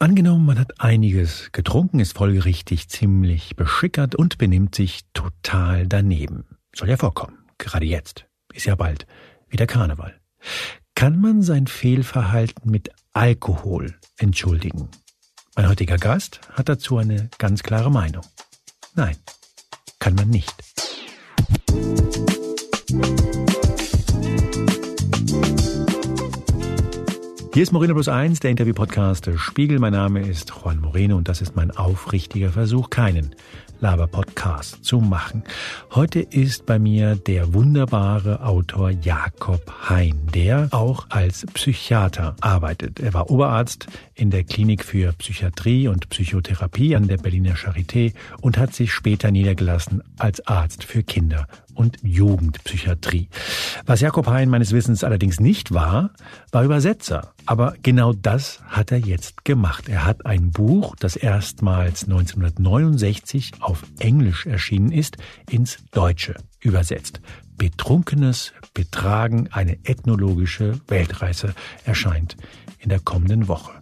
Angenommen, man hat einiges getrunken, ist folgerichtig ziemlich beschickert und benimmt sich total daneben. Soll ja vorkommen. Gerade jetzt. Ist ja bald wieder Karneval. Kann man sein Fehlverhalten mit Alkohol entschuldigen? Mein heutiger Gast hat dazu eine ganz klare Meinung. Nein, kann man nicht. Hier ist Moreno Plus 1, der Interview-Podcast Spiegel. Mein Name ist Juan Moreno und das ist mein aufrichtiger Versuch, keinen Laber-Podcast zu machen. Heute ist bei mir der wunderbare Autor Jakob Hein, der auch als Psychiater arbeitet. Er war Oberarzt in der Klinik für Psychiatrie und Psychotherapie an der Berliner Charité und hat sich später niedergelassen als Arzt für Kinder und Jugendpsychiatrie. Was Jakob Hein meines Wissens allerdings nicht war, war Übersetzer. Aber genau das hat er jetzt gemacht. Er hat ein Buch, das erstmals 1969 auf Englisch erschienen ist, ins Deutsche übersetzt. Betrunkenes Betragen, eine ethnologische Weltreise erscheint in der kommenden Woche.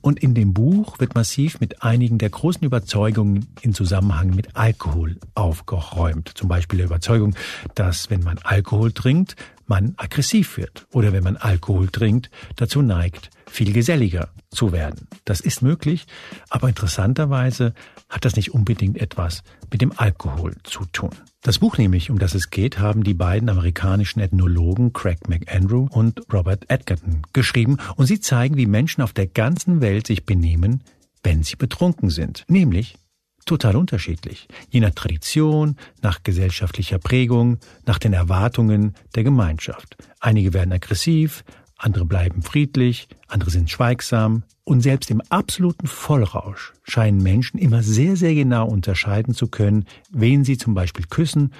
Und in dem Buch wird massiv mit einigen der großen Überzeugungen in Zusammenhang mit Alkohol aufgeräumt. Zum Beispiel der Überzeugung, dass wenn man Alkohol trinkt, man aggressiv wird oder wenn man Alkohol trinkt, dazu neigt, viel geselliger zu werden. Das ist möglich, aber interessanterweise hat das nicht unbedingt etwas mit dem Alkohol zu tun. Das Buch nämlich, um das es geht, haben die beiden amerikanischen Ethnologen Craig McAndrew und Robert Edgerton geschrieben und sie zeigen, wie Menschen auf der ganzen Welt sich benehmen, wenn sie betrunken sind. Nämlich total unterschiedlich, je nach Tradition, nach gesellschaftlicher Prägung, nach den Erwartungen der Gemeinschaft. Einige werden aggressiv, andere bleiben friedlich, andere sind schweigsam, und selbst im absoluten Vollrausch scheinen Menschen immer sehr, sehr genau unterscheiden zu können, wen sie zum Beispiel küssen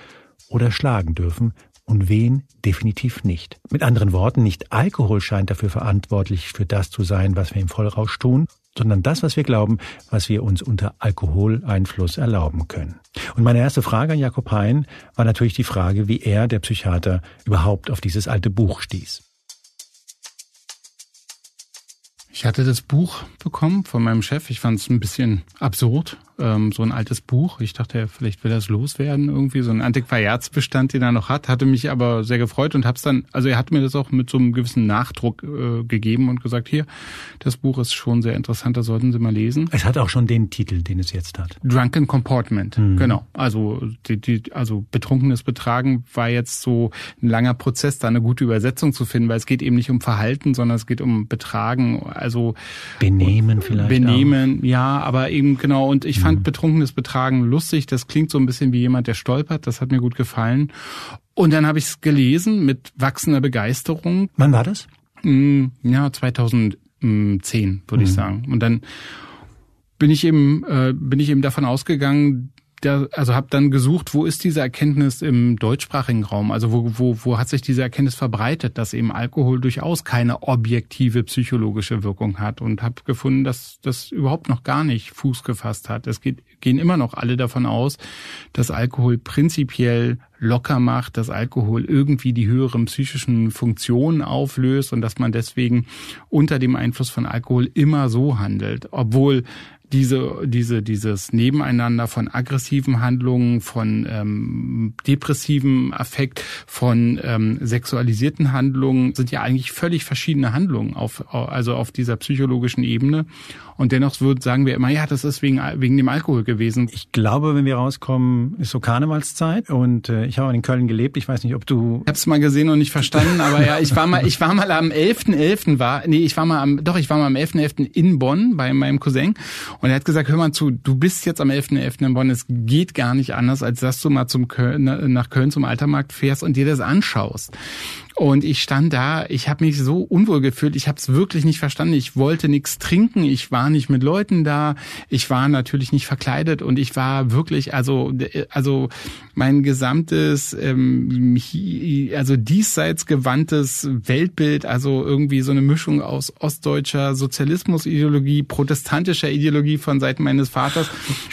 oder schlagen dürfen und wen definitiv nicht. Mit anderen Worten, nicht Alkohol scheint dafür verantwortlich für das zu sein, was wir im Vollrausch tun, sondern das, was wir glauben, was wir uns unter Alkoholeinfluss erlauben können. Und meine erste Frage an Jakob Hein war natürlich die Frage, wie er, der Psychiater, überhaupt auf dieses alte Buch stieß. Ich hatte das Buch bekommen von meinem Chef. Ich fand es ein bisschen absurd, ähm, so ein altes Buch. Ich dachte, vielleicht will das loswerden irgendwie, so ein Antiquariatsbestand, den er noch hat. Hatte mich aber sehr gefreut und hab's dann, also er hat mir das auch mit so einem gewissen Nachdruck äh, gegeben und gesagt, hier, das Buch ist schon sehr interessant, das sollten Sie mal lesen. Es hat auch schon den Titel, den es jetzt hat. Drunken Comportment, mhm. genau. Also die, die, also betrunkenes Betragen war jetzt so ein langer Prozess, da eine gute Übersetzung zu finden, weil es geht eben nicht um Verhalten, sondern es geht um Betragen also Benehmen vielleicht. Benehmen, auch. ja, aber eben genau. Und ich fand mhm. betrunkenes Betragen lustig. Das klingt so ein bisschen wie jemand, der stolpert. Das hat mir gut gefallen. Und dann habe ich es gelesen mit wachsender Begeisterung. Wann war das? Hm, ja, 2010 würde mhm. ich sagen. Und dann bin ich eben äh, bin ich eben davon ausgegangen, der, also habe dann gesucht, wo ist diese Erkenntnis im deutschsprachigen Raum? Also wo, wo, wo hat sich diese Erkenntnis verbreitet, dass eben Alkohol durchaus keine objektive psychologische Wirkung hat und habe gefunden, dass das überhaupt noch gar nicht Fuß gefasst hat. Es geht, gehen immer noch alle davon aus, dass Alkohol prinzipiell locker macht, dass Alkohol irgendwie die höheren psychischen Funktionen auflöst und dass man deswegen unter dem Einfluss von Alkohol immer so handelt, obwohl diese, diese, dieses Nebeneinander von aggressiven Handlungen, von ähm, depressiven Affekt, von ähm, sexualisierten Handlungen sind ja eigentlich völlig verschiedene Handlungen auf, also auf dieser psychologischen Ebene. Und dennoch wird, sagen wir immer, ja, das ist wegen, wegen dem Alkohol gewesen. Ich glaube, wenn wir rauskommen, ist so Karnevalszeit und äh, ich habe in Köln gelebt. Ich weiß nicht, ob du... Ich habe es mal gesehen und nicht verstanden, aber ja, ich war mal, ich war mal am 11.11. .11. war, nee, ich war mal am, doch, ich war mal am 11.11. .11. in Bonn bei meinem Cousin und er hat gesagt, hör mal zu, du bist jetzt am 11.11. .11. in Bonn, es geht gar nicht anders, als dass du mal zum Köln, nach Köln zum Altermarkt fährst und dir das anschaust. Und ich stand da, ich habe mich so unwohl gefühlt, ich habe es wirklich nicht verstanden. Ich wollte nichts trinken, ich war nicht mit Leuten da, ich war natürlich nicht verkleidet und ich war wirklich, also, also mein gesamtes, ähm, also diesseits gewandtes Weltbild, also irgendwie so eine Mischung aus ostdeutscher Sozialismusideologie, protestantischer Ideologie von Seiten meines Vaters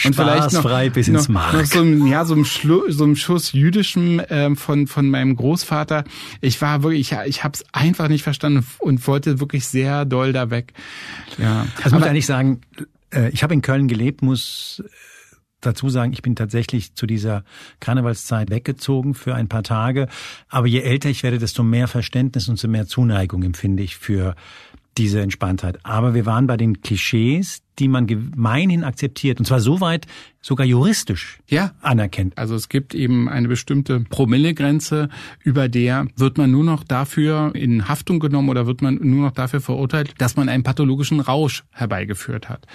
und vielleicht noch, bis ins Mark. noch so, ein, ja, so, ein Schlu so ein Schuss jüdischem ähm, von, von meinem Großvater. Ich war war wirklich, ich, ich habe es einfach nicht verstanden und wollte wirklich sehr doll da weg. Ja. Also muss ich eigentlich sagen, äh, ich habe in Köln gelebt, muss dazu sagen, ich bin tatsächlich zu dieser Karnevalszeit weggezogen für ein paar Tage. Aber je älter ich werde, desto mehr Verständnis und so mehr Zuneigung empfinde ich für diese Entspanntheit. Aber wir waren bei den Klischees, die man gemeinhin akzeptiert. Und zwar so weit, sogar juristisch ja. anerkennt. Also es gibt eben eine bestimmte Promillegrenze, über der wird man nur noch dafür in Haftung genommen oder wird man nur noch dafür verurteilt, dass man einen pathologischen Rausch herbeigeführt hat.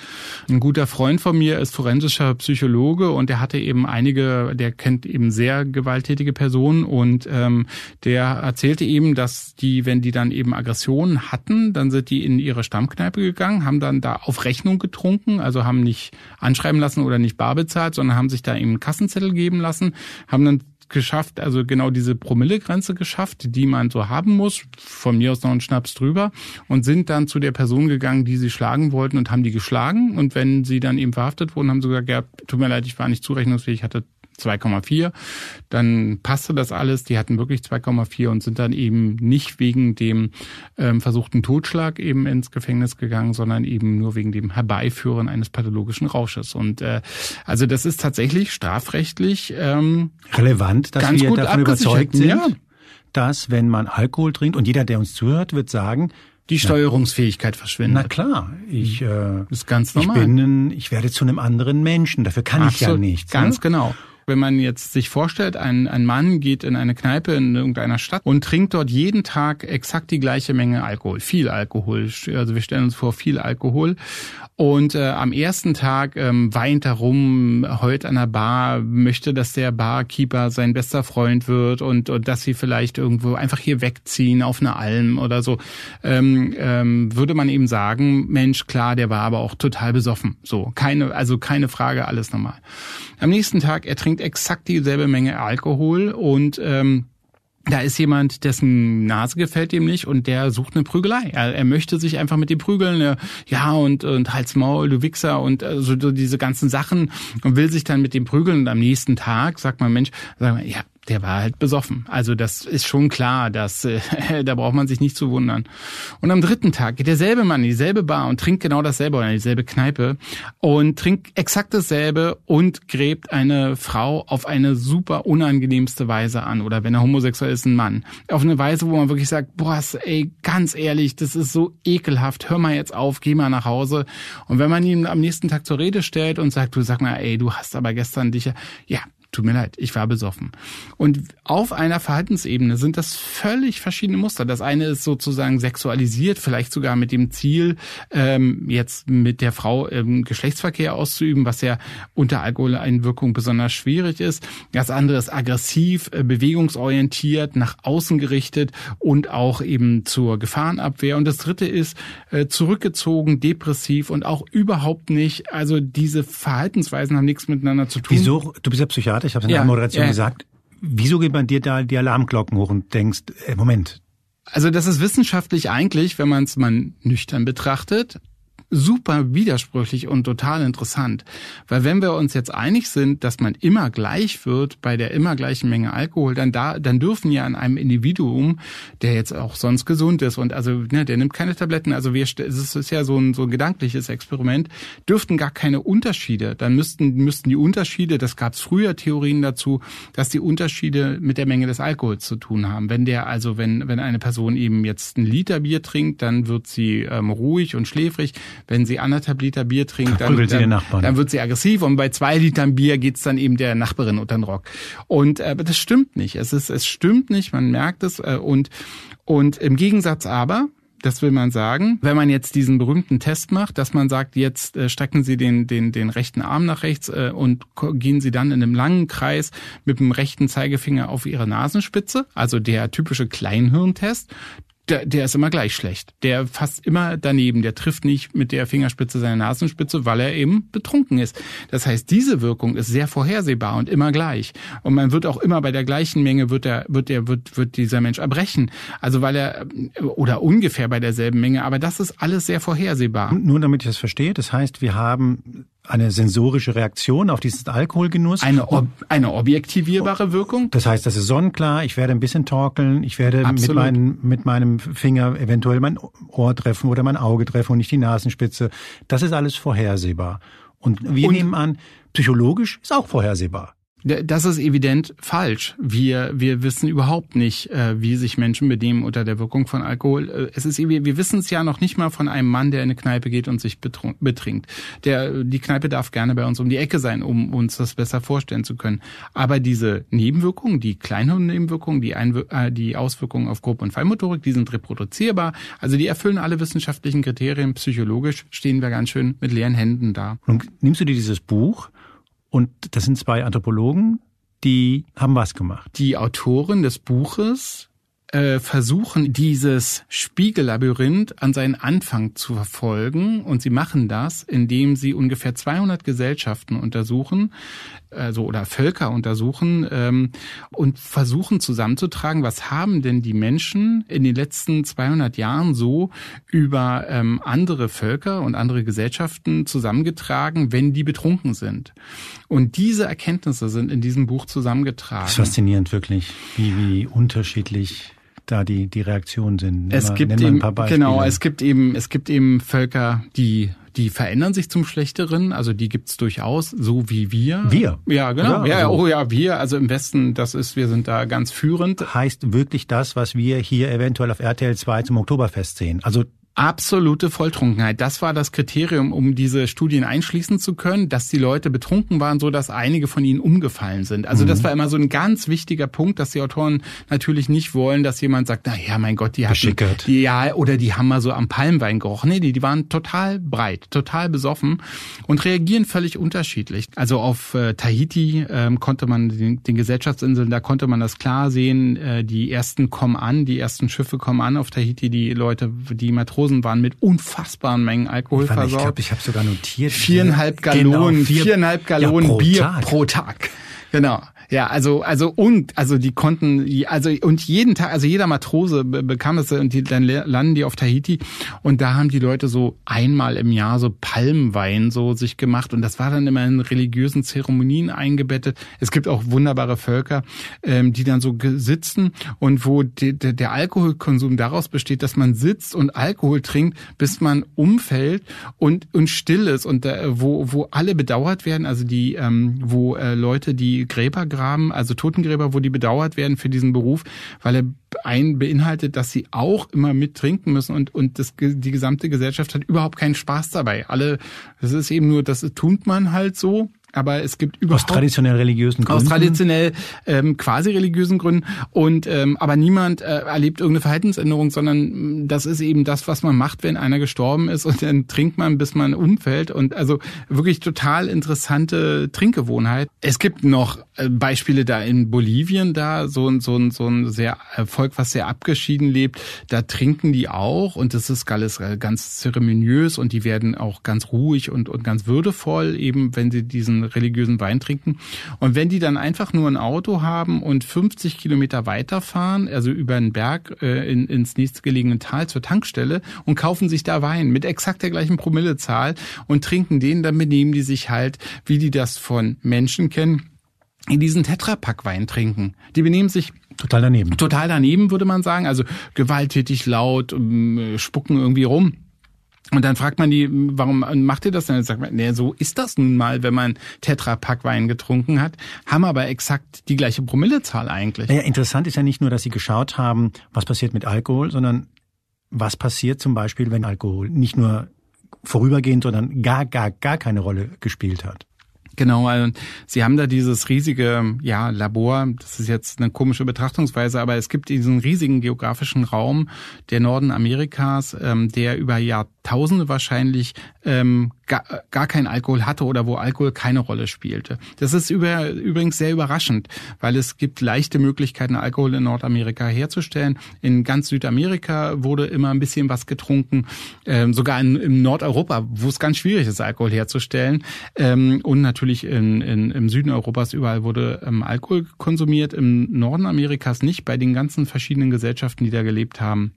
Ein guter Freund von mir ist forensischer Psychologe und der hatte eben einige, der kennt eben sehr gewalttätige Personen und ähm, der erzählte eben, dass die, wenn die dann eben Aggressionen hatten, dann sind die in ihre Stammkneipe gegangen, haben dann da auf Rechnung getrunken, also haben nicht anschreiben lassen oder nicht bar bezahlt, sondern haben sich da eben einen Kassenzettel geben lassen, haben dann geschafft, also genau diese Promillegrenze geschafft, die man so haben muss, von mir aus noch einen Schnaps drüber und sind dann zu der Person gegangen, die sie schlagen wollten und haben die geschlagen. Und wenn sie dann eben verhaftet wurden, haben sie gesagt, ja, tut mir leid, ich war nicht zurechnungsfähig, hatte 2,4. Dann passte das alles. Die hatten wirklich 2,4 und sind dann eben nicht wegen dem ähm, versuchten Totschlag eben ins Gefängnis gegangen, sondern eben nur wegen dem Herbeiführen eines pathologischen Rausches. Und äh, also das ist tatsächlich strafrechtlich ähm, relevant, dass wir davon überzeugt sind, ja. dass wenn man Alkohol trinkt und jeder, der uns zuhört, wird sagen, die Steuerungsfähigkeit verschwindet. Na klar, ich äh, ist ganz normal. Ich bin, ich werde zu einem anderen Menschen. Dafür kann Absolut, ich ja nichts. Ganz ne? genau. Wenn man jetzt sich vorstellt, ein, ein Mann geht in eine Kneipe in irgendeiner Stadt und trinkt dort jeden Tag exakt die gleiche Menge Alkohol, viel Alkohol. Also wir stellen uns vor, viel Alkohol. Und äh, am ersten Tag ähm, weint er rum, heult an der Bar, möchte, dass der Barkeeper sein bester Freund wird und, und dass sie vielleicht irgendwo einfach hier wegziehen auf eine Alm oder so. Ähm, ähm, würde man eben sagen, Mensch, klar, der war aber auch total besoffen. So, keine, also keine Frage, alles normal. Am nächsten Tag, er trinkt exakt dieselbe Menge Alkohol und ähm, da ist jemand, dessen Nase gefällt ihm nicht und der sucht eine Prügelei. Er, er möchte sich einfach mit dem prügeln, äh, ja und und Hals Maul, du Wichser und äh, so diese ganzen Sachen und will sich dann mit dem prügeln und am nächsten Tag sagt man Mensch, sag mal, ja, der war halt besoffen. Also das ist schon klar, dass äh, da braucht man sich nicht zu wundern. Und am dritten Tag geht derselbe Mann in dieselbe Bar und trinkt genau dasselbe oder in dieselbe Kneipe und trinkt exakt dasselbe und gräbt eine Frau auf eine super unangenehmste Weise an oder wenn er homosexuell ist, ein Mann. Auf eine Weise, wo man wirklich sagt, boah, ey, ganz ehrlich, das ist so ekelhaft, hör mal jetzt auf, geh mal nach Hause. Und wenn man ihn am nächsten Tag zur Rede stellt und sagt, du sag mal, ey, du hast aber gestern dich ja, tut mir leid, ich war besoffen. Und auf einer Verhaltensebene sind das völlig verschiedene Muster. Das eine ist sozusagen sexualisiert, vielleicht sogar mit dem Ziel, ähm, jetzt mit der Frau ähm, Geschlechtsverkehr auszuüben, was ja unter Alkoholeinwirkung besonders schwierig ist. Das andere ist aggressiv, äh, bewegungsorientiert, nach außen gerichtet und auch eben zur Gefahrenabwehr. Und das dritte ist äh, zurückgezogen, depressiv und auch überhaupt nicht, also diese Verhaltensweisen haben nichts miteinander zu tun. Wieso? Du bist ja Psychiater ich habe es in der Moderation ja. gesagt. Wieso geht bei dir da die Alarmglocken hoch und denkst, äh, Moment. Also das ist wissenschaftlich eigentlich, wenn man es mal nüchtern betrachtet, super widersprüchlich und total interessant. Weil wenn wir uns jetzt einig sind, dass man immer gleich wird bei der immer gleichen Menge Alkohol, dann da, dann dürfen ja an einem Individuum, der jetzt auch sonst gesund ist und also, ne, der nimmt keine Tabletten, also wir, es ist ja so ein, so ein gedankliches Experiment, dürften gar keine Unterschiede. Dann müssten, müssten die Unterschiede, das gab es früher Theorien dazu, dass die Unterschiede mit der Menge des Alkohols zu tun haben. Wenn der, also wenn, wenn eine Person eben jetzt ein Liter Bier trinkt, dann wird sie ähm, ruhig und schläfrig wenn sie anderthalb Liter Bier trinkt, dann, dann, dann, wird sie aggressiv und bei zwei Litern Bier geht's dann eben der Nachbarin unter den Rock. Und äh, das stimmt nicht. Es ist, es stimmt nicht. Man merkt es äh, und und im Gegensatz aber das will man sagen. Wenn man jetzt diesen berühmten Test macht, dass man sagt, jetzt äh, strecken Sie den, den, den rechten Arm nach rechts äh, und gehen Sie dann in einem langen Kreis mit dem rechten Zeigefinger auf Ihre Nasenspitze, also der typische Kleinhirntest, der, der ist immer gleich schlecht. Der fasst immer daneben. Der trifft nicht mit der Fingerspitze seine Nasenspitze, weil er eben betrunken ist. Das heißt, diese Wirkung ist sehr vorhersehbar und immer gleich. Und man wird auch immer bei der gleichen Menge wird der, wird der, wird, wird dieser Mensch erbrechen. Also weil er, oder ungefähr bei derselben Menge. Aber das ist alles sehr vorhersehbar. Nur damit ich das verstehe. Das heißt, wir haben eine sensorische Reaktion auf diesen Alkoholgenuss. Eine, ob, eine objektivierbare Wirkung? Das heißt, das ist sonnenklar, ich werde ein bisschen torkeln, ich werde mit, meinen, mit meinem Finger eventuell mein Ohr treffen oder mein Auge treffen und nicht die Nasenspitze. Das ist alles vorhersehbar. Und wir und nehmen an, psychologisch ist auch vorhersehbar. Das ist evident falsch. Wir, wir wissen überhaupt nicht, äh, wie sich Menschen benehmen unter der Wirkung von Alkohol. Äh, es ist, wir wissen es ja noch nicht mal von einem Mann, der in eine Kneipe geht und sich betrinkt. Der, die Kneipe darf gerne bei uns um die Ecke sein, um uns das besser vorstellen zu können. Aber diese Nebenwirkungen, die Kleinhirnnebenwirkungen, die, Einwir äh, die Auswirkungen auf Gruppe- und Fallmotorik, die sind reproduzierbar. Also die erfüllen alle wissenschaftlichen Kriterien. Psychologisch stehen wir ganz schön mit leeren Händen da. Und nimmst du dir dieses Buch und das sind zwei Anthropologen, die haben was gemacht. Die Autoren des Buches äh, versuchen, dieses Spiegellabyrinth an seinen Anfang zu verfolgen. Und sie machen das, indem sie ungefähr 200 Gesellschaften untersuchen, also oder Völker untersuchen ähm, und versuchen zusammenzutragen, was haben denn die Menschen in den letzten 200 Jahren so über ähm, andere Völker und andere Gesellschaften zusammengetragen, wenn die betrunken sind. Und diese Erkenntnisse sind in diesem Buch zusammengetragen. Das ist faszinierend wirklich, wie, wie unterschiedlich da die, die Reaktionen sind. Es mal, gibt eben, genau, es gibt eben, es gibt eben Völker, die die verändern sich zum Schlechteren, also die gibt's durchaus, so wie wir. Wir? Ja, genau. Ja, ja, also, oh ja, wir, also im Westen, das ist, wir sind da ganz führend. Heißt wirklich das, was wir hier eventuell auf RTL 2 zum Oktoberfest sehen. Also Absolute Volltrunkenheit. Das war das Kriterium, um diese Studien einschließen zu können, dass die Leute betrunken waren, so dass einige von ihnen umgefallen sind. Also mhm. das war immer so ein ganz wichtiger Punkt, dass die Autoren natürlich nicht wollen, dass jemand sagt, na ja, mein Gott, die hatten, die, ja, oder die haben mal so am Palmwein gerochen. Nee, die, die waren total breit, total besoffen und reagieren völlig unterschiedlich. Also auf äh, Tahiti ähm, konnte man, den, den Gesellschaftsinseln, da konnte man das klar sehen, äh, die ersten kommen an, die ersten Schiffe kommen an auf Tahiti, die Leute, die Matrosen Matrosen waren mit unfassbaren Mengen Alkohol versorgt. Ich glaube, ich habe sogar notiert. Viereinhalb Gallonen, genau, vier, viereinhalb Gallonen ja, pro Bier Tag. pro Tag. Genau. Ja, also also und also die konnten also und jeden Tag also jeder Matrose bekam es und die, dann landen die auf Tahiti. Und da haben die Leute so einmal im Jahr so Palmwein so sich gemacht. Und das war dann immer in religiösen Zeremonien eingebettet. Es gibt auch wunderbare Völker, ähm, die dann so sitzen. Und wo die, der, der Alkoholkonsum daraus besteht, dass man sitzt und Alkohol trinkt, bis man umfällt und und still ist. Und äh, wo wo alle bedauert werden, also die ähm, wo äh, Leute die Gräber graben, also Totengräber, wo die bedauert werden für diesen Beruf, weil er ein beinhaltet, dass sie auch immer mit trinken müssen und und das, die gesamte Gesellschaft hat überhaupt keinen Spaß dabei. Alle, das ist eben nur, das tut man halt so aber es gibt überhaupt aus traditionell religiösen Gründen? aus traditionell ähm, quasi religiösen Gründen. Und ähm, aber niemand äh, erlebt irgendeine Verhaltensänderung, sondern mm, das ist eben das, was man macht, wenn einer gestorben ist und dann trinkt man, bis man umfällt. Und also wirklich total interessante Trinkgewohnheit. Es gibt noch äh, Beispiele da in Bolivien da so ein so ein so ein sehr äh, Volk, was sehr abgeschieden lebt, da trinken die auch. Und das ist alles ganz zeremoniös und die werden auch ganz ruhig und und ganz würdevoll eben, wenn sie diesen religiösen Wein trinken. Und wenn die dann einfach nur ein Auto haben und 50 Kilometer weiterfahren, also über einen Berg äh, in, ins nächstgelegene Tal zur Tankstelle und kaufen sich da Wein mit exakt der gleichen Promillezahl und trinken den, dann benehmen die sich halt, wie die das von Menschen kennen, in diesen Tetrapack Wein trinken. Die benehmen sich total daneben. Total daneben würde man sagen, also gewalttätig laut, ähm, spucken irgendwie rum. Und dann fragt man die, warum macht ihr das denn? Dann sagt man, nee, so ist das nun mal, wenn man Tetrapack Wein getrunken hat, haben aber exakt die gleiche Promillezahl eigentlich. Naja, interessant ist ja nicht nur, dass sie geschaut haben, was passiert mit Alkohol, sondern was passiert zum Beispiel, wenn Alkohol nicht nur vorübergehend, sondern gar, gar, gar keine Rolle gespielt hat. Genau, also Sie haben da dieses riesige ja, Labor, das ist jetzt eine komische Betrachtungsweise, aber es gibt diesen riesigen geografischen Raum der Norden Amerikas, ähm, der über Jahrtausende wahrscheinlich ähm, gar, gar keinen Alkohol hatte oder wo Alkohol keine Rolle spielte. Das ist über, übrigens sehr überraschend, weil es gibt leichte Möglichkeiten, Alkohol in Nordamerika herzustellen. In ganz Südamerika wurde immer ein bisschen was getrunken, ähm, sogar in, in Nordeuropa, wo es ganz schwierig ist, Alkohol herzustellen. Ähm, und natürlich in, in, im Süden Europas überall wurde ähm, Alkohol konsumiert, im Norden Amerikas nicht, bei den ganzen verschiedenen Gesellschaften, die da gelebt haben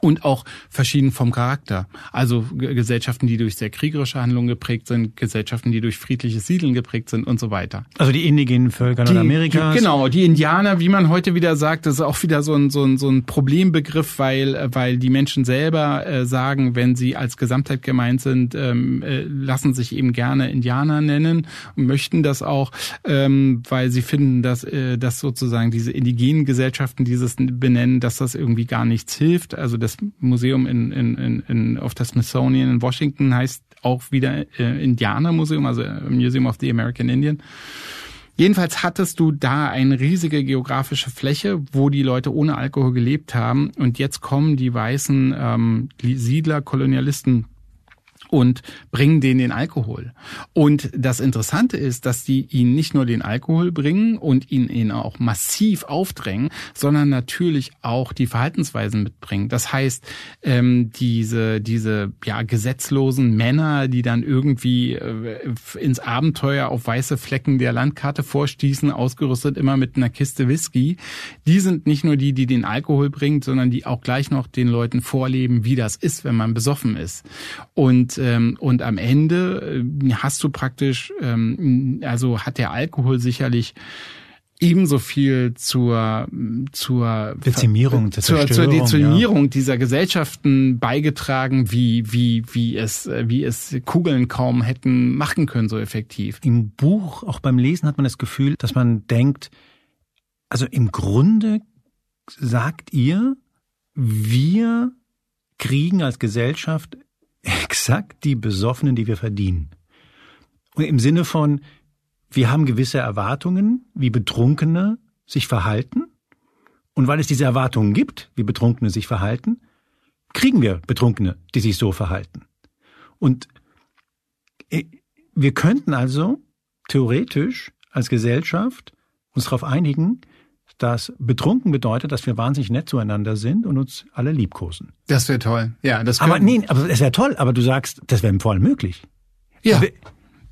und auch verschieden vom Charakter. Also Gesellschaften, die durch sehr kriegerische Handlungen geprägt sind, Gesellschaften, die durch friedliches Siedeln geprägt sind und so weiter. Also die indigenen Völker Nordamerikas. Genau, die Indianer, wie man heute wieder sagt, das ist auch wieder so ein, so ein, so ein Problembegriff, weil, weil die Menschen selber äh, sagen, wenn sie als Gesamtheit gemeint sind, ähm, äh, lassen sich eben gerne Indianer nennen und möchten das auch, ähm, weil sie finden, dass, äh, dass sozusagen diese indigenen Gesellschaften dieses benennen, dass das irgendwie gar nichts hilft. Also das Museum in, in, in, in auf das Smithsonian in Washington heißt auch wieder äh, Indianermuseum, also Museum of the American Indian. Jedenfalls hattest du da eine riesige geografische Fläche, wo die Leute ohne Alkohol gelebt haben. Und jetzt kommen die weißen ähm, Siedler, Kolonialisten und bringen denen den Alkohol. Und das Interessante ist, dass die ihnen nicht nur den Alkohol bringen und ihn ihnen auch massiv aufdrängen, sondern natürlich auch die Verhaltensweisen mitbringen. Das heißt, ähm, diese, diese ja, gesetzlosen Männer, die dann irgendwie äh, ins Abenteuer auf weiße Flecken der Landkarte vorstießen, ausgerüstet immer mit einer Kiste Whisky, die sind nicht nur die, die den Alkohol bringen, sondern die auch gleich noch den Leuten vorleben, wie das ist, wenn man besoffen ist. Und ähm, und am Ende äh, hast du praktisch, ähm, also hat der Alkohol sicherlich ebenso viel zur zur Dezimierung, zur, zur, zur Dezimierung ja. dieser Gesellschaften beigetragen, wie wie wie es wie es Kugeln kaum hätten machen können so effektiv. Im Buch, auch beim Lesen hat man das Gefühl, dass man denkt, also im Grunde sagt ihr, wir kriegen als Gesellschaft exakt die Besoffenen, die wir verdienen. Und im Sinne von, wir haben gewisse Erwartungen, wie Betrunkene sich verhalten. Und weil es diese Erwartungen gibt, wie Betrunkene sich verhalten, kriegen wir Betrunkene, die sich so verhalten. Und äh, wir könnten also theoretisch als Gesellschaft uns darauf einigen, dass betrunken bedeutet, dass wir wahnsinnig nett zueinander sind und uns alle liebkosen. Das wäre toll. Ja, das Aber nee, aber es wäre toll, aber du sagst, das wäre im Vollen möglich. Ja.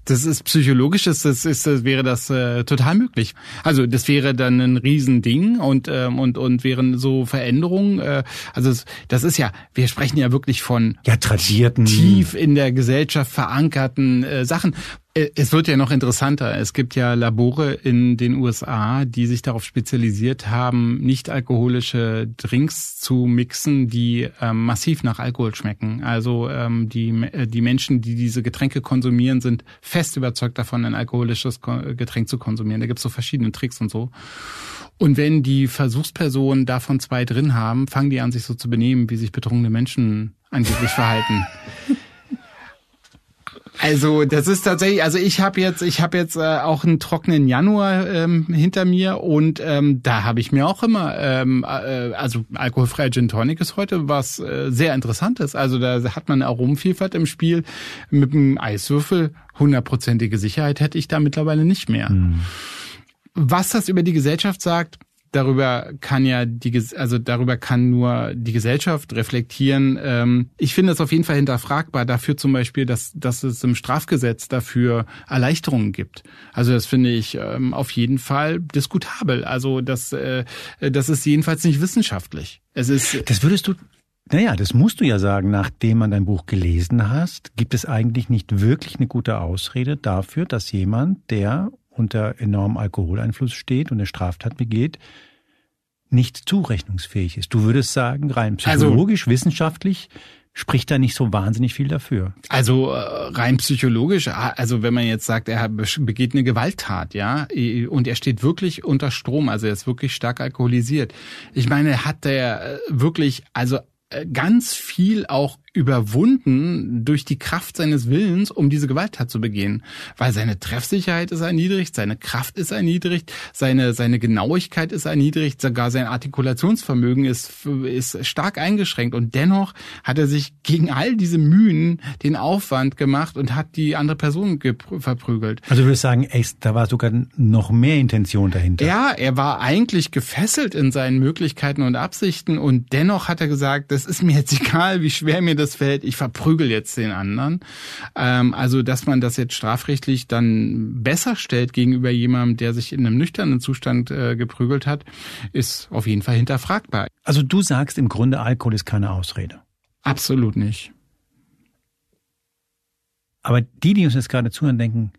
Das ist psychologisch, das, das ist, das wäre das äh, total möglich. Also das wäre dann ein Riesending und ähm, und und wären so Veränderungen. Äh, also das, das ist ja, wir sprechen ja wirklich von ja tradierten, tief in der Gesellschaft verankerten äh, Sachen, es wird ja noch interessanter. Es gibt ja Labore in den USA, die sich darauf spezialisiert haben, nicht alkoholische Drinks zu mixen, die ähm, massiv nach Alkohol schmecken. Also ähm, die, äh, die Menschen, die diese Getränke konsumieren, sind fest überzeugt davon, ein alkoholisches Getränk zu konsumieren. Da gibt's so verschiedene Tricks und so. Und wenn die Versuchspersonen davon zwei drin haben, fangen die an, sich so zu benehmen, wie sich betrunkene Menschen angeblich verhalten. Also das ist tatsächlich, also ich habe jetzt, ich habe jetzt äh, auch einen trockenen Januar ähm, hinter mir und ähm, da habe ich mir auch immer, ähm, äh, also alkoholfreier Gin Tonic ist heute was äh, sehr Interessantes. Also da hat man Aromenvielfalt im Spiel mit einem Eiswürfel. Hundertprozentige Sicherheit hätte ich da mittlerweile nicht mehr. Mhm. Was das über die Gesellschaft sagt, darüber kann ja die, also darüber kann nur die Gesellschaft reflektieren. Ähm, ich finde es auf jeden Fall hinterfragbar dafür zum Beispiel, dass, dass es im Strafgesetz dafür Erleichterungen gibt. Also das finde ich ähm, auf jeden Fall diskutabel. Also das, äh, das ist jedenfalls nicht wissenschaftlich. Es ist. Das würdest du naja, das musst du ja sagen, nachdem man dein Buch gelesen hast, gibt es eigentlich nicht wirklich eine gute Ausrede dafür, dass jemand, der unter enormem Alkoholeinfluss steht und eine Straftat begeht, nicht zurechnungsfähig ist. Du würdest sagen, rein also psychologisch, also, wissenschaftlich spricht da nicht so wahnsinnig viel dafür. Also äh, rein psychologisch, also wenn man jetzt sagt, er begeht eine Gewalttat, ja, und er steht wirklich unter Strom, also er ist wirklich stark alkoholisiert. Ich meine, hat er äh, wirklich also äh, ganz viel auch überwunden durch die Kraft seines Willens, um diese Gewalttat zu begehen. Weil seine Treffsicherheit ist erniedrigt, seine Kraft ist erniedrigt, seine, seine Genauigkeit ist erniedrigt, sogar sein Artikulationsvermögen ist, ist stark eingeschränkt. Und dennoch hat er sich gegen all diese Mühen den Aufwand gemacht und hat die andere Person verprügelt. Also würde ich sagen, ey, da war sogar noch mehr Intention dahinter. Ja, er war eigentlich gefesselt in seinen Möglichkeiten und Absichten und dennoch hat er gesagt, das ist mir jetzt egal, wie schwer mir das das Feld, ich verprügel jetzt den anderen. Ähm, also, dass man das jetzt strafrechtlich dann besser stellt gegenüber jemandem, der sich in einem nüchternen Zustand äh, geprügelt hat, ist auf jeden Fall hinterfragbar. Also du sagst im Grunde, Alkohol ist keine Ausrede. Absolut nicht. Aber die, die uns jetzt gerade zuhören, denken,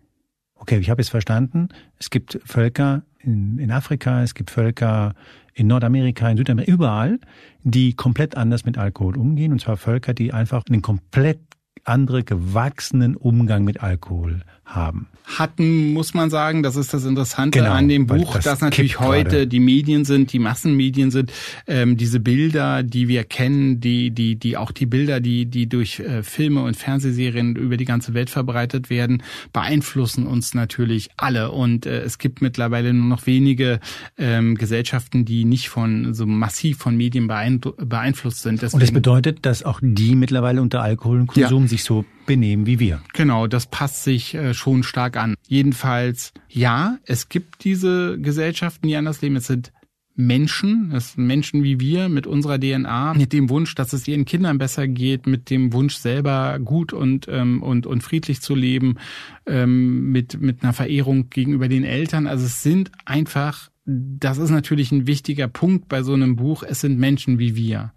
okay, ich habe es verstanden, es gibt Völker in, in Afrika, es gibt Völker in Nordamerika, in Südamerika, überall, die komplett anders mit Alkohol umgehen. Und zwar Völker, die einfach einen komplett andere gewachsenen Umgang mit Alkohol haben hatten, muss man sagen. Das ist das Interessante genau, an dem Buch, das dass natürlich heute gerade. die Medien sind, die Massenmedien sind, ähm, diese Bilder, die wir kennen, die, die, die auch die Bilder, die, die durch äh, Filme und Fernsehserien über die ganze Welt verbreitet werden, beeinflussen uns natürlich alle. Und äh, es gibt mittlerweile nur noch wenige ähm, Gesellschaften, die nicht von so massiv von Medien beeinflusst sind. Deswegen, und das bedeutet, dass auch die mittlerweile unter Alkoholkonsum ja. Sich so benehmen wie wir. Genau, das passt sich äh, schon stark an. Jedenfalls, ja, es gibt diese Gesellschaften, die anders leben. Es sind Menschen, es sind Menschen wie wir mit unserer DNA, mit dem Wunsch, dass es ihren Kindern besser geht, mit dem Wunsch selber gut und ähm, und und friedlich zu leben, ähm, mit mit einer Verehrung gegenüber den Eltern. Also es sind einfach, das ist natürlich ein wichtiger Punkt bei so einem Buch. Es sind Menschen wie wir.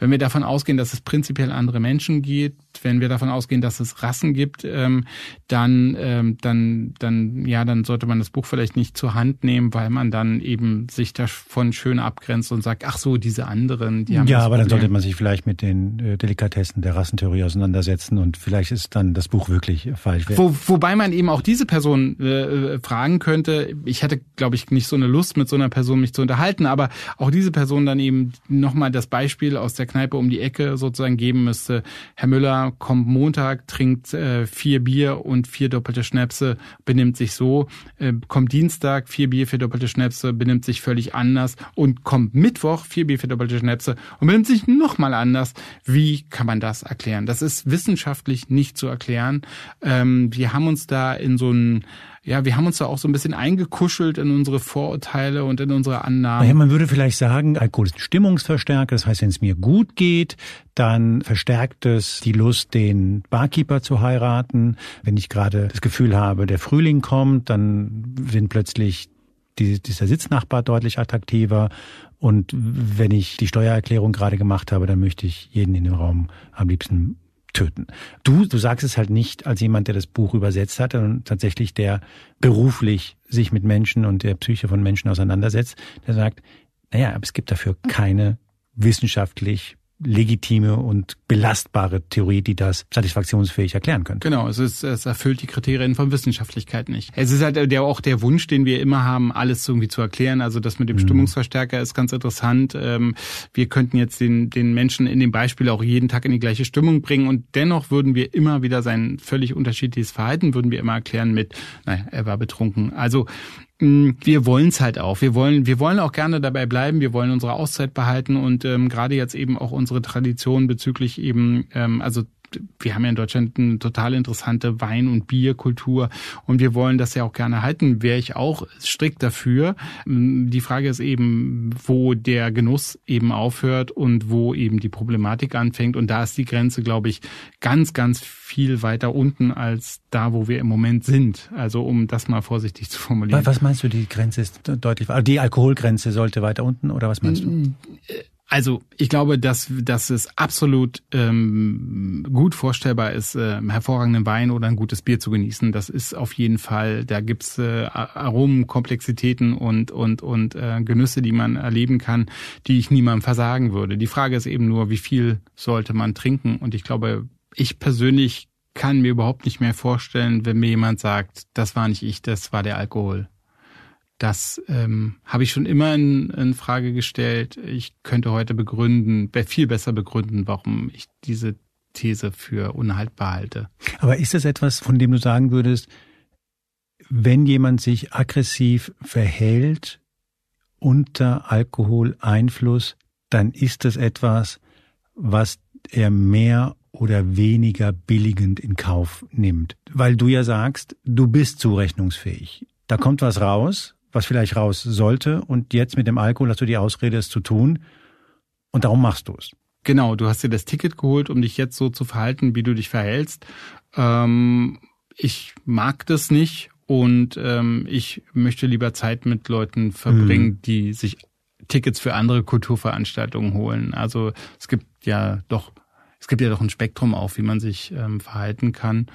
Wenn wir davon ausgehen, dass es prinzipiell andere Menschen gibt, wenn wir davon ausgehen, dass es Rassen gibt, ähm, dann, ähm, dann, dann, ja, dann sollte man das Buch vielleicht nicht zur Hand nehmen, weil man dann eben sich davon schön abgrenzt und sagt, ach so, diese anderen, die haben Ja, aber dann sollte man sich vielleicht mit den äh, Delikatessen der Rassentheorie auseinandersetzen und vielleicht ist dann das Buch wirklich falsch. Wo, wobei man eben auch diese Person äh, fragen könnte, ich hätte, glaube ich, nicht so eine Lust, mit so einer Person mich zu unterhalten, aber auch diese Person dann eben nochmal das Beispiel aus der Kneipe um die Ecke sozusagen geben müsste. Herr Müller kommt Montag, trinkt äh, vier Bier und vier doppelte Schnäpse, benimmt sich so. Äh, kommt Dienstag, vier Bier, vier doppelte Schnäpse, benimmt sich völlig anders. Und kommt Mittwoch, vier Bier, vier doppelte Schnäpse und benimmt sich nochmal anders. Wie kann man das erklären? Das ist wissenschaftlich nicht zu erklären. Ähm, wir haben uns da in so einen ja, wir haben uns da auch so ein bisschen eingekuschelt in unsere Vorurteile und in unsere Annahmen. Naja, man würde vielleicht sagen, Alkohol ist ein Stimmungsverstärker. Das heißt, wenn es mir gut geht, dann verstärkt es die Lust, den Barkeeper zu heiraten. Wenn ich gerade das Gefühl habe, der Frühling kommt, dann sind plötzlich die, dieser Sitznachbar deutlich attraktiver. Und wenn ich die Steuererklärung gerade gemacht habe, dann möchte ich jeden in dem Raum am liebsten töten. Du, du sagst es halt nicht als jemand, der das Buch übersetzt hat und tatsächlich der beruflich sich mit Menschen und der Psyche von Menschen auseinandersetzt, der sagt, naja, aber es gibt dafür keine wissenschaftlich legitime und belastbare Theorie, die das satisfaktionsfähig erklären könnte. Genau, es, ist, es erfüllt die Kriterien von Wissenschaftlichkeit nicht. Es ist halt der, auch der Wunsch, den wir immer haben, alles irgendwie zu erklären. Also das mit dem mhm. Stimmungsverstärker ist ganz interessant. Ähm, wir könnten jetzt den, den Menschen in dem Beispiel auch jeden Tag in die gleiche Stimmung bringen und dennoch würden wir immer wieder sein völlig unterschiedliches Verhalten, würden wir immer erklären mit, naja, er war betrunken. Also wir wollen es halt auch. Wir wollen, wir wollen auch gerne dabei bleiben. Wir wollen unsere Auszeit behalten und ähm, gerade jetzt eben auch unsere Tradition bezüglich eben, ähm, also wir haben ja in Deutschland eine total interessante Wein- und Bierkultur und wir wollen das ja auch gerne halten, wäre ich auch strikt dafür. Die Frage ist eben, wo der Genuss eben aufhört und wo eben die Problematik anfängt und da ist die Grenze, glaube ich, ganz, ganz viel weiter unten als da, wo wir im Moment sind. Also um das mal vorsichtig zu formulieren. Was meinst du, die Grenze ist deutlich, die Alkoholgrenze sollte weiter unten oder was meinst du? Also ich glaube, dass, dass es absolut ähm, gut vorstellbar ist, äh, hervorragenden Wein oder ein gutes Bier zu genießen. Das ist auf jeden Fall, da gibt's äh, Aromen, Komplexitäten und, und, und äh, Genüsse, die man erleben kann, die ich niemandem versagen würde. Die Frage ist eben nur, wie viel sollte man trinken? Und ich glaube, ich persönlich kann mir überhaupt nicht mehr vorstellen, wenn mir jemand sagt, das war nicht ich, das war der Alkohol. Das ähm, habe ich schon immer in, in Frage gestellt. Ich könnte heute begründen, viel besser begründen, warum ich diese These für unhaltbar halte. Aber ist das etwas, von dem du sagen würdest, wenn jemand sich aggressiv verhält unter Alkoholeinfluss, dann ist das etwas, was er mehr oder weniger billigend in Kauf nimmt. Weil du ja sagst, du bist zurechnungsfähig. Da kommt was raus, was vielleicht raus sollte und jetzt mit dem Alkohol hast du die Ausrede, es zu tun und darum machst du es. Genau, du hast dir das Ticket geholt, um dich jetzt so zu verhalten, wie du dich verhältst. Ähm, ich mag das nicht und ähm, ich möchte lieber Zeit mit Leuten verbringen, mhm. die sich Tickets für andere Kulturveranstaltungen holen. Also es gibt ja doch es gibt ja doch ein Spektrum auch, wie man sich ähm, verhalten kann.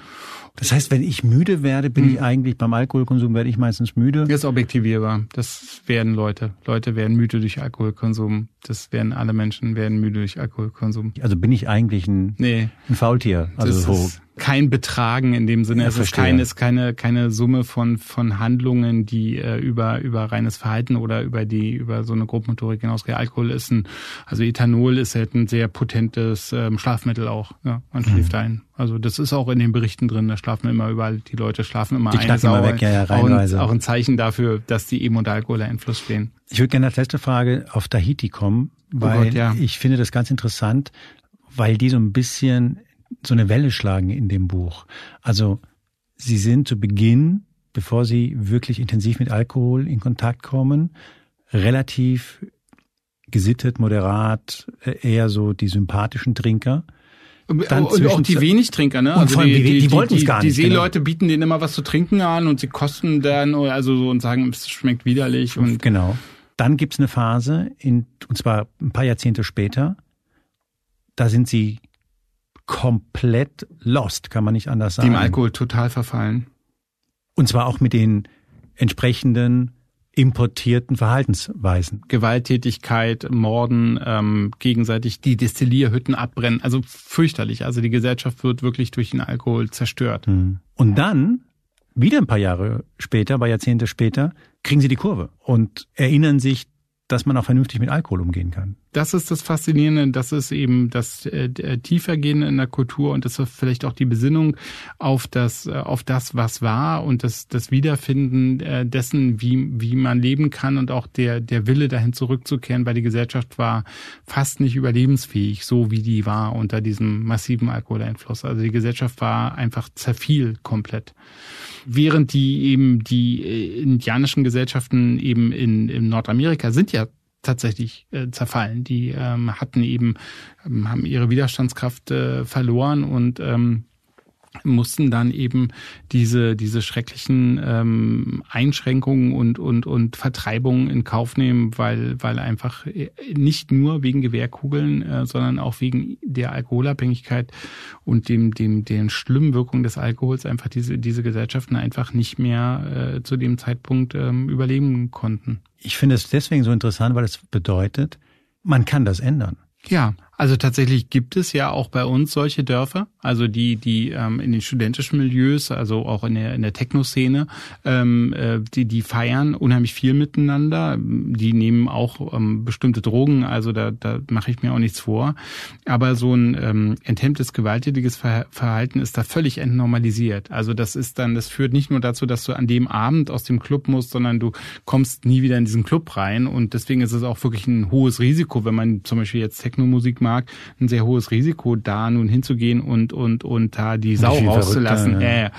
Das heißt, wenn ich müde werde, bin hm. ich eigentlich beim Alkoholkonsum werde ich meistens müde. Das ist objektivierbar. Das werden Leute. Leute werden müde durch Alkoholkonsum. Das werden alle Menschen werden müde durch Alkoholkonsum. Also bin ich eigentlich ein, nee, ein Faultier. Also so kein Betragen in dem Sinne. Ja, es ist, kein, ist keine, keine Summe von, von Handlungen, die äh, über, über reines Verhalten oder über die, über so eine Grobmotorik hinausgehen. Alkohol ist ein, also Ethanol ist halt ein sehr potentes ähm, Schlafmittel auch. Ja, man mhm. schläft ein. Also das ist auch in den Berichten drin, da schlafen immer überall, die Leute schlafen immer die ein. Immer weg, ja, ja, auch, ein, auch ein Zeichen dafür, dass die eben unter Alkoholeinfluss stehen. Ich würde gerne als letzte Frage auf Tahiti kommen, weil oh Gott, ja. ich finde das ganz interessant, weil die so ein bisschen so eine Welle schlagen in dem Buch. Also sie sind zu Beginn, bevor sie wirklich intensiv mit Alkohol in Kontakt kommen, relativ gesittet, moderat, äh, eher so die sympathischen Trinker. Dann und auch die wenig Trinker, ne? Und also die, die, die, die wollten es gar nicht. Die genau. Seeleute genau. bieten denen immer was zu trinken an und sie kosten dann also so und sagen, es schmeckt widerlich und genau. Dann gibt's eine Phase in und zwar ein paar Jahrzehnte später. Da sind sie komplett lost, kann man nicht anders sagen. Dem Alkohol total verfallen. Und zwar auch mit den entsprechenden importierten Verhaltensweisen. Gewalttätigkeit, Morden, ähm, gegenseitig die Destillierhütten abbrennen. Also fürchterlich. Also die Gesellschaft wird wirklich durch den Alkohol zerstört. Hm. Und dann, wieder ein paar Jahre später, paar Jahrzehnte später, kriegen sie die Kurve und erinnern sich dass man auch vernünftig mit Alkohol umgehen kann. Das ist das Faszinierende, das ist eben das äh, Tiefergehen in der Kultur und das ist vielleicht auch die Besinnung auf das, äh, auf das, was war und das, das Wiederfinden äh, dessen, wie, wie man leben kann und auch der, der Wille dahin zurückzukehren, weil die Gesellschaft war fast nicht überlebensfähig, so wie die war unter diesem massiven Alkoholeinfluss. Also die Gesellschaft war einfach zerfiel komplett während die eben die äh, indianischen Gesellschaften eben in, in Nordamerika sind ja tatsächlich äh, zerfallen. Die ähm, hatten eben, ähm, haben ihre Widerstandskraft äh, verloren und ähm, mussten dann eben diese diese schrecklichen ähm, Einschränkungen und und und Vertreibungen in Kauf nehmen, weil weil einfach äh, nicht nur wegen Gewehrkugeln, äh, sondern auch wegen der Alkoholabhängigkeit und dem dem den schlimmen Wirkungen des Alkohols einfach diese diese Gesellschaften einfach nicht mehr äh, zu dem Zeitpunkt ähm, überleben konnten. Ich finde es deswegen so interessant, weil es bedeutet, man kann das ändern. Ja, also tatsächlich gibt es ja auch bei uns solche Dörfer, also die, die ähm, in den studentischen Milieus, also auch in der, in der Techno-Szene, ähm, äh, die, die feiern unheimlich viel miteinander. Die nehmen auch ähm, bestimmte Drogen, also da, da mache ich mir auch nichts vor. Aber so ein ähm, enthemmtes, gewalttätiges Verhalten ist da völlig entnormalisiert. Also das ist dann, das führt nicht nur dazu, dass du an dem Abend aus dem Club musst, sondern du kommst nie wieder in diesen Club rein. Und deswegen ist es auch wirklich ein hohes Risiko, wenn man zum Beispiel jetzt Techno-Musik Markt ein sehr hohes Risiko, da nun hinzugehen und und und da die Sau rauszulassen. Ja. Äh.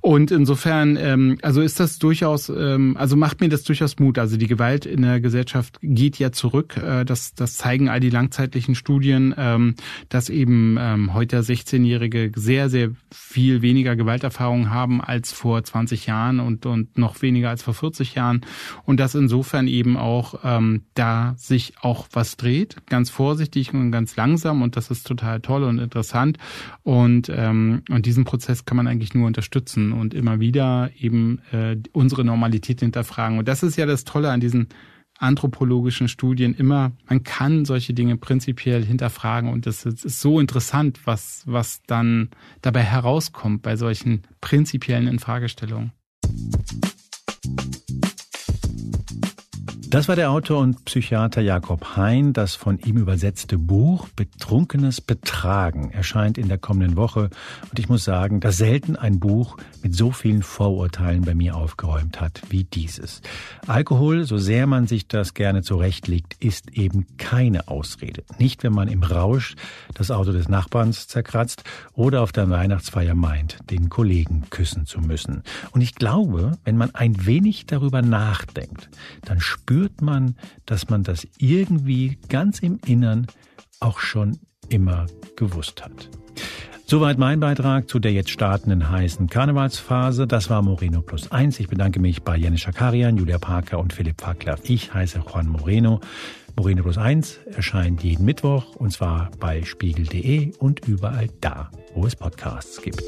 Und insofern, ähm, also ist das durchaus, ähm, also macht mir das durchaus Mut. Also die Gewalt in der Gesellschaft geht ja zurück. Äh, das, das zeigen all die langzeitlichen Studien, ähm, dass eben ähm, heute 16-Jährige sehr, sehr viel weniger Gewalterfahrung haben als vor 20 Jahren und, und noch weniger als vor 40 Jahren. Und dass insofern eben auch ähm, da sich auch was dreht, ganz vorsichtig und ganz ganz langsam und das ist total toll und interessant. Und, ähm, und diesen Prozess kann man eigentlich nur unterstützen und immer wieder eben äh, unsere Normalität hinterfragen. Und das ist ja das Tolle an diesen anthropologischen Studien immer, man kann solche Dinge prinzipiell hinterfragen und es ist so interessant, was, was dann dabei herauskommt bei solchen prinzipiellen Infragestellungen. Das war der Autor und Psychiater Jakob Hein. Das von ihm übersetzte Buch Betrunkenes Betragen erscheint in der kommenden Woche. Und ich muss sagen, dass selten ein Buch mit so vielen Vorurteilen bei mir aufgeräumt hat wie dieses. Alkohol, so sehr man sich das gerne zurechtlegt, ist eben keine Ausrede. Nicht, wenn man im Rausch das Auto des Nachbarns zerkratzt oder auf der Weihnachtsfeier meint, den Kollegen küssen zu müssen. Und ich glaube, wenn man ein wenig darüber nachdenkt, dann spürt spürt man, dass man das irgendwie ganz im Innern auch schon immer gewusst hat. Soweit mein Beitrag zu der jetzt startenden heißen Karnevalsphase. Das war Moreno Plus Eins. Ich bedanke mich bei Janis Schakarian, Julia Parker und Philipp Fackler. Ich heiße Juan Moreno. Moreno Plus Eins erscheint jeden Mittwoch und zwar bei spiegel.de und überall da, wo es Podcasts gibt.